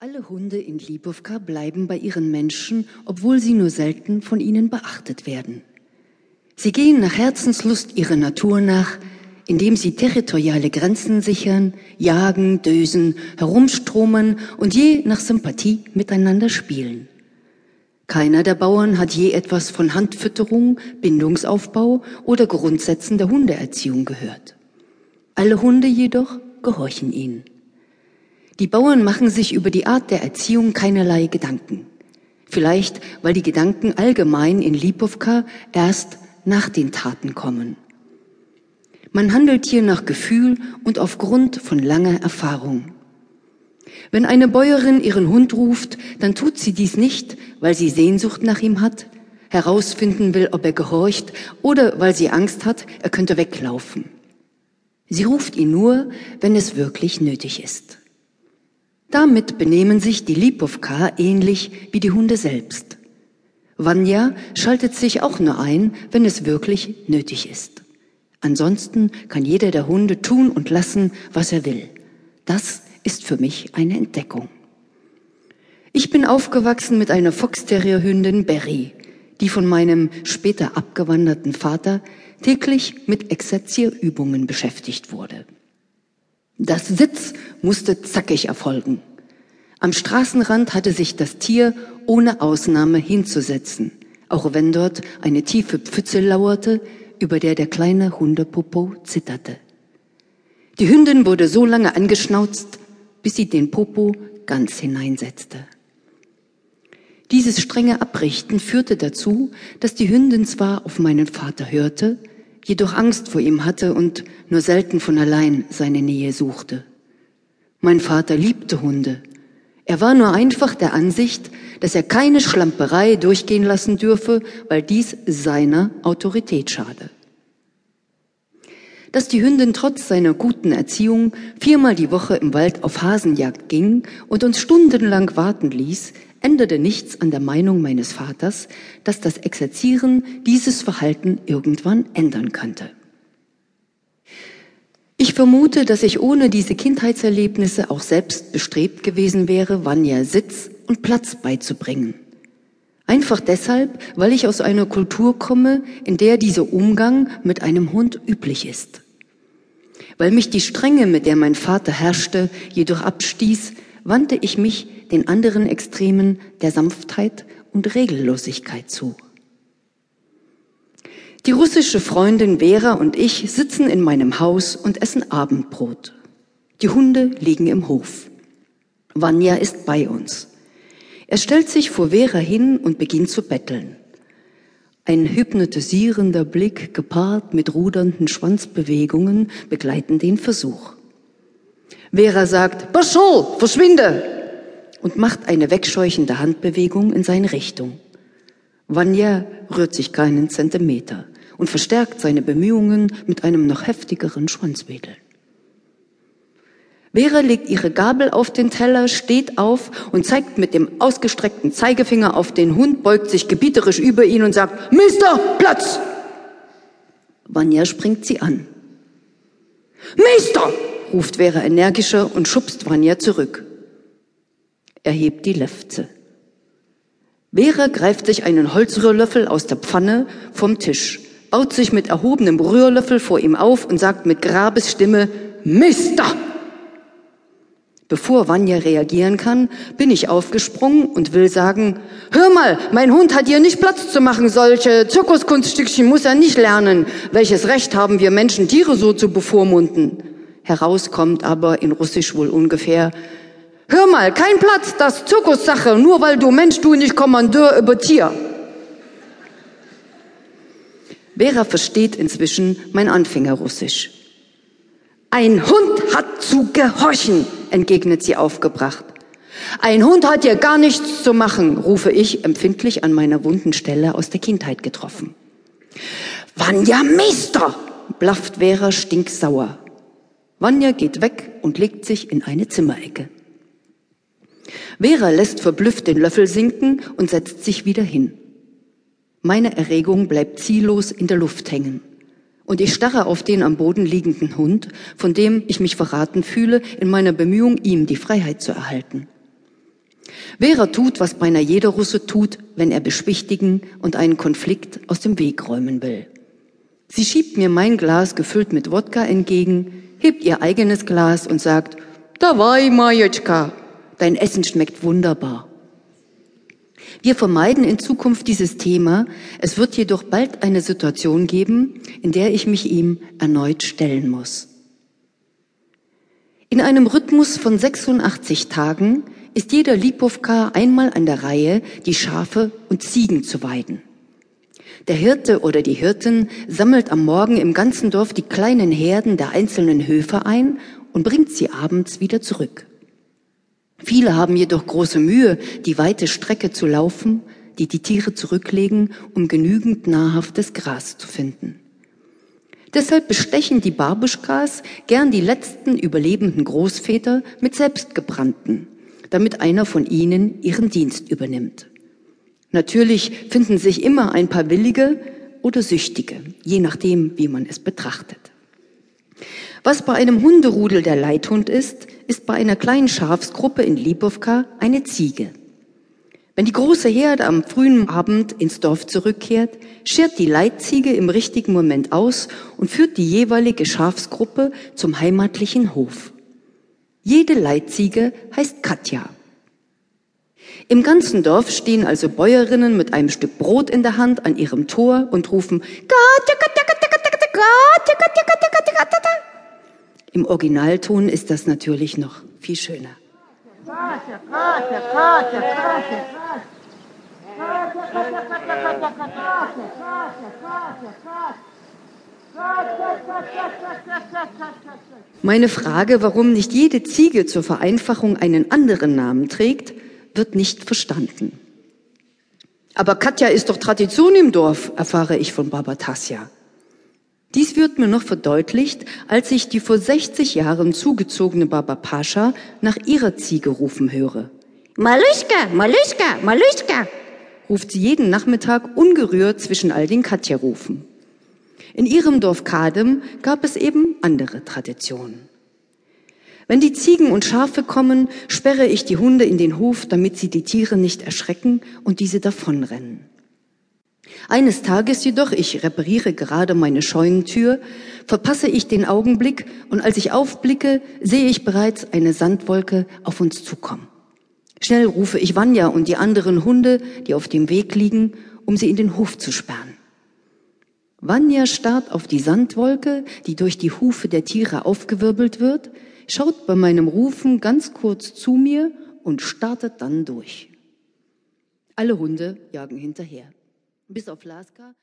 Alle Hunde in Libovka bleiben bei ihren Menschen, obwohl sie nur selten von ihnen beachtet werden. Sie gehen nach Herzenslust ihrer Natur nach, indem sie territoriale Grenzen sichern, jagen, dösen, herumstromen und je nach Sympathie miteinander spielen. Keiner der Bauern hat je etwas von Handfütterung, Bindungsaufbau oder Grundsätzen der Hundeerziehung gehört. Alle Hunde jedoch gehorchen ihnen. Die Bauern machen sich über die Art der Erziehung keinerlei Gedanken. Vielleicht, weil die Gedanken allgemein in Lipovka erst nach den Taten kommen. Man handelt hier nach Gefühl und aufgrund von langer Erfahrung. Wenn eine Bäuerin ihren Hund ruft, dann tut sie dies nicht, weil sie Sehnsucht nach ihm hat, herausfinden will, ob er gehorcht oder weil sie Angst hat, er könnte weglaufen. Sie ruft ihn nur, wenn es wirklich nötig ist. Damit benehmen sich die Lipovka ähnlich wie die Hunde selbst. Vanya schaltet sich auch nur ein, wenn es wirklich nötig ist. Ansonsten kann jeder der Hunde tun und lassen, was er will. Das ist für mich eine Entdeckung. Ich bin aufgewachsen mit einer Foxterrierhündin Berry, die von meinem später abgewanderten Vater täglich mit Exerzierübungen beschäftigt wurde. Das Sitz musste zackig erfolgen. Am Straßenrand hatte sich das Tier ohne Ausnahme hinzusetzen, auch wenn dort eine tiefe Pfütze lauerte, über der der kleine Hundepopo zitterte. Die Hündin wurde so lange angeschnauzt, bis sie den Popo ganz hineinsetzte. Dieses strenge Abrichten führte dazu, dass die Hündin zwar auf meinen Vater hörte, jedoch Angst vor ihm hatte und nur selten von allein seine Nähe suchte. Mein Vater liebte Hunde. Er war nur einfach der Ansicht, dass er keine Schlamperei durchgehen lassen dürfe, weil dies seiner Autorität schade. Dass die Hündin trotz seiner guten Erziehung viermal die Woche im Wald auf Hasenjagd ging und uns stundenlang warten ließ, änderte nichts an der Meinung meines Vaters, dass das Exerzieren dieses Verhalten irgendwann ändern könnte. Ich vermute, dass ich ohne diese Kindheitserlebnisse auch selbst bestrebt gewesen wäre, Vanya Sitz und Platz beizubringen. Einfach deshalb, weil ich aus einer Kultur komme, in der dieser Umgang mit einem Hund üblich ist. Weil mich die Strenge, mit der mein Vater herrschte, jedoch abstieß, wandte ich mich den anderen Extremen der Sanftheit und Regellosigkeit zu. Die russische Freundin Vera und ich sitzen in meinem Haus und essen Abendbrot. Die Hunde liegen im Hof. Vanya ist bei uns. Er stellt sich vor Vera hin und beginnt zu betteln. Ein hypnotisierender Blick gepaart mit rudernden Schwanzbewegungen begleiten den Versuch. Vera sagt, Pashol, verschwinde! und macht eine wegscheuchende Handbewegung in seine Richtung. Vanya rührt sich keinen Zentimeter und verstärkt seine Bemühungen mit einem noch heftigeren Schwanzwedeln. Vera legt ihre Gabel auf den Teller, steht auf und zeigt mit dem ausgestreckten Zeigefinger auf den Hund, beugt sich gebieterisch über ihn und sagt, Mister, Platz! Vanya springt sie an. Mister! ruft Vera energischer und schubst Vanya zurück. Er hebt die Lefze. Vera greift sich einen Holzrührlöffel aus der Pfanne vom Tisch, baut sich mit erhobenem Rührlöffel vor ihm auf und sagt mit Grabesstimme, Mister! Bevor Vanya reagieren kann, bin ich aufgesprungen und will sagen, hör mal, mein Hund hat hier nicht Platz zu machen, solche Zirkuskunststückchen muss er nicht lernen. Welches Recht haben wir Menschen, Tiere so zu bevormunden? Herauskommt aber in Russisch wohl ungefähr, hör mal, kein Platz, das Zirkussache, nur weil du Mensch, du nicht Kommandeur über Tier. Vera versteht inzwischen mein Anfängerrussisch. Ein Hund hat zu gehorchen, entgegnet sie aufgebracht. Ein Hund hat hier gar nichts zu machen, rufe ich, empfindlich an meiner wunden Stelle aus der Kindheit getroffen. Vanya Meister, blafft Vera stinksauer. Vanya geht weg und legt sich in eine Zimmerecke. Vera lässt verblüfft den Löffel sinken und setzt sich wieder hin. Meine Erregung bleibt ziellos in der Luft hängen und ich starre auf den am Boden liegenden Hund, von dem ich mich verraten fühle in meiner Bemühung, ihm die Freiheit zu erhalten. Vera tut, was beinahe jeder Russe tut, wenn er beschwichtigen und einen Konflikt aus dem Weg räumen will. Sie schiebt mir mein Glas gefüllt mit Wodka entgegen, hebt ihr eigenes Glas und sagt, Dawai, Majeczka, dein Essen schmeckt wunderbar. Wir vermeiden in Zukunft dieses Thema. Es wird jedoch bald eine Situation geben, in der ich mich ihm erneut stellen muss. In einem Rhythmus von 86 Tagen ist jeder Lipovka einmal an der Reihe, die Schafe und Ziegen zu weiden. Der Hirte oder die Hirtin sammelt am Morgen im ganzen Dorf die kleinen Herden der einzelnen Höfe ein und bringt sie abends wieder zurück. Viele haben jedoch große Mühe, die weite Strecke zu laufen, die die Tiere zurücklegen, um genügend nahrhaftes Gras zu finden. Deshalb bestechen die Barbuschkas gern die letzten überlebenden Großväter mit selbstgebrannten, damit einer von ihnen ihren Dienst übernimmt. Natürlich finden sich immer ein paar Willige oder Süchtige, je nachdem, wie man es betrachtet. Was bei einem Hunderudel der Leithund ist, ist bei einer kleinen Schafsgruppe in Lipovka eine Ziege. Wenn die große Herde am frühen Abend ins Dorf zurückkehrt, schert die Leitziege im richtigen Moment aus und führt die jeweilige Schafsgruppe zum heimatlichen Hof. Jede Leitziege heißt Katja. Im ganzen Dorf stehen also Bäuerinnen mit einem Stück Brot in der Hand an ihrem Tor und rufen Katja, Katja, Katja, Katja, Katja, Katja, Katja, Katja, Katja, Katja. Im Originalton ist das natürlich noch viel schöner. Meine Frage, warum nicht jede Ziege zur Vereinfachung einen anderen Namen trägt, wird nicht verstanden. Aber Katja ist doch Tradition im Dorf, erfahre ich von Baba Tasja. Dies wird mir noch verdeutlicht, als ich die vor 60 Jahren zugezogene Baba Pascha nach ihrer Ziege rufen höre. Maluschka, Maluschka, Maluschka, ruft sie jeden Nachmittag ungerührt zwischen all den Katja-Rufen. In ihrem Dorf Kadem gab es eben andere Traditionen. Wenn die Ziegen und Schafe kommen, sperre ich die Hunde in den Hof, damit sie die Tiere nicht erschrecken und diese davonrennen. Eines Tages jedoch, ich repariere gerade meine Scheunentür, verpasse ich den Augenblick und als ich aufblicke, sehe ich bereits eine Sandwolke auf uns zukommen. Schnell rufe ich Vanya und die anderen Hunde, die auf dem Weg liegen, um sie in den Hof zu sperren. Vanya starrt auf die Sandwolke, die durch die Hufe der Tiere aufgewirbelt wird, schaut bei meinem Rufen ganz kurz zu mir und startet dann durch. Alle Hunde jagen hinterher. Bis auf Laska.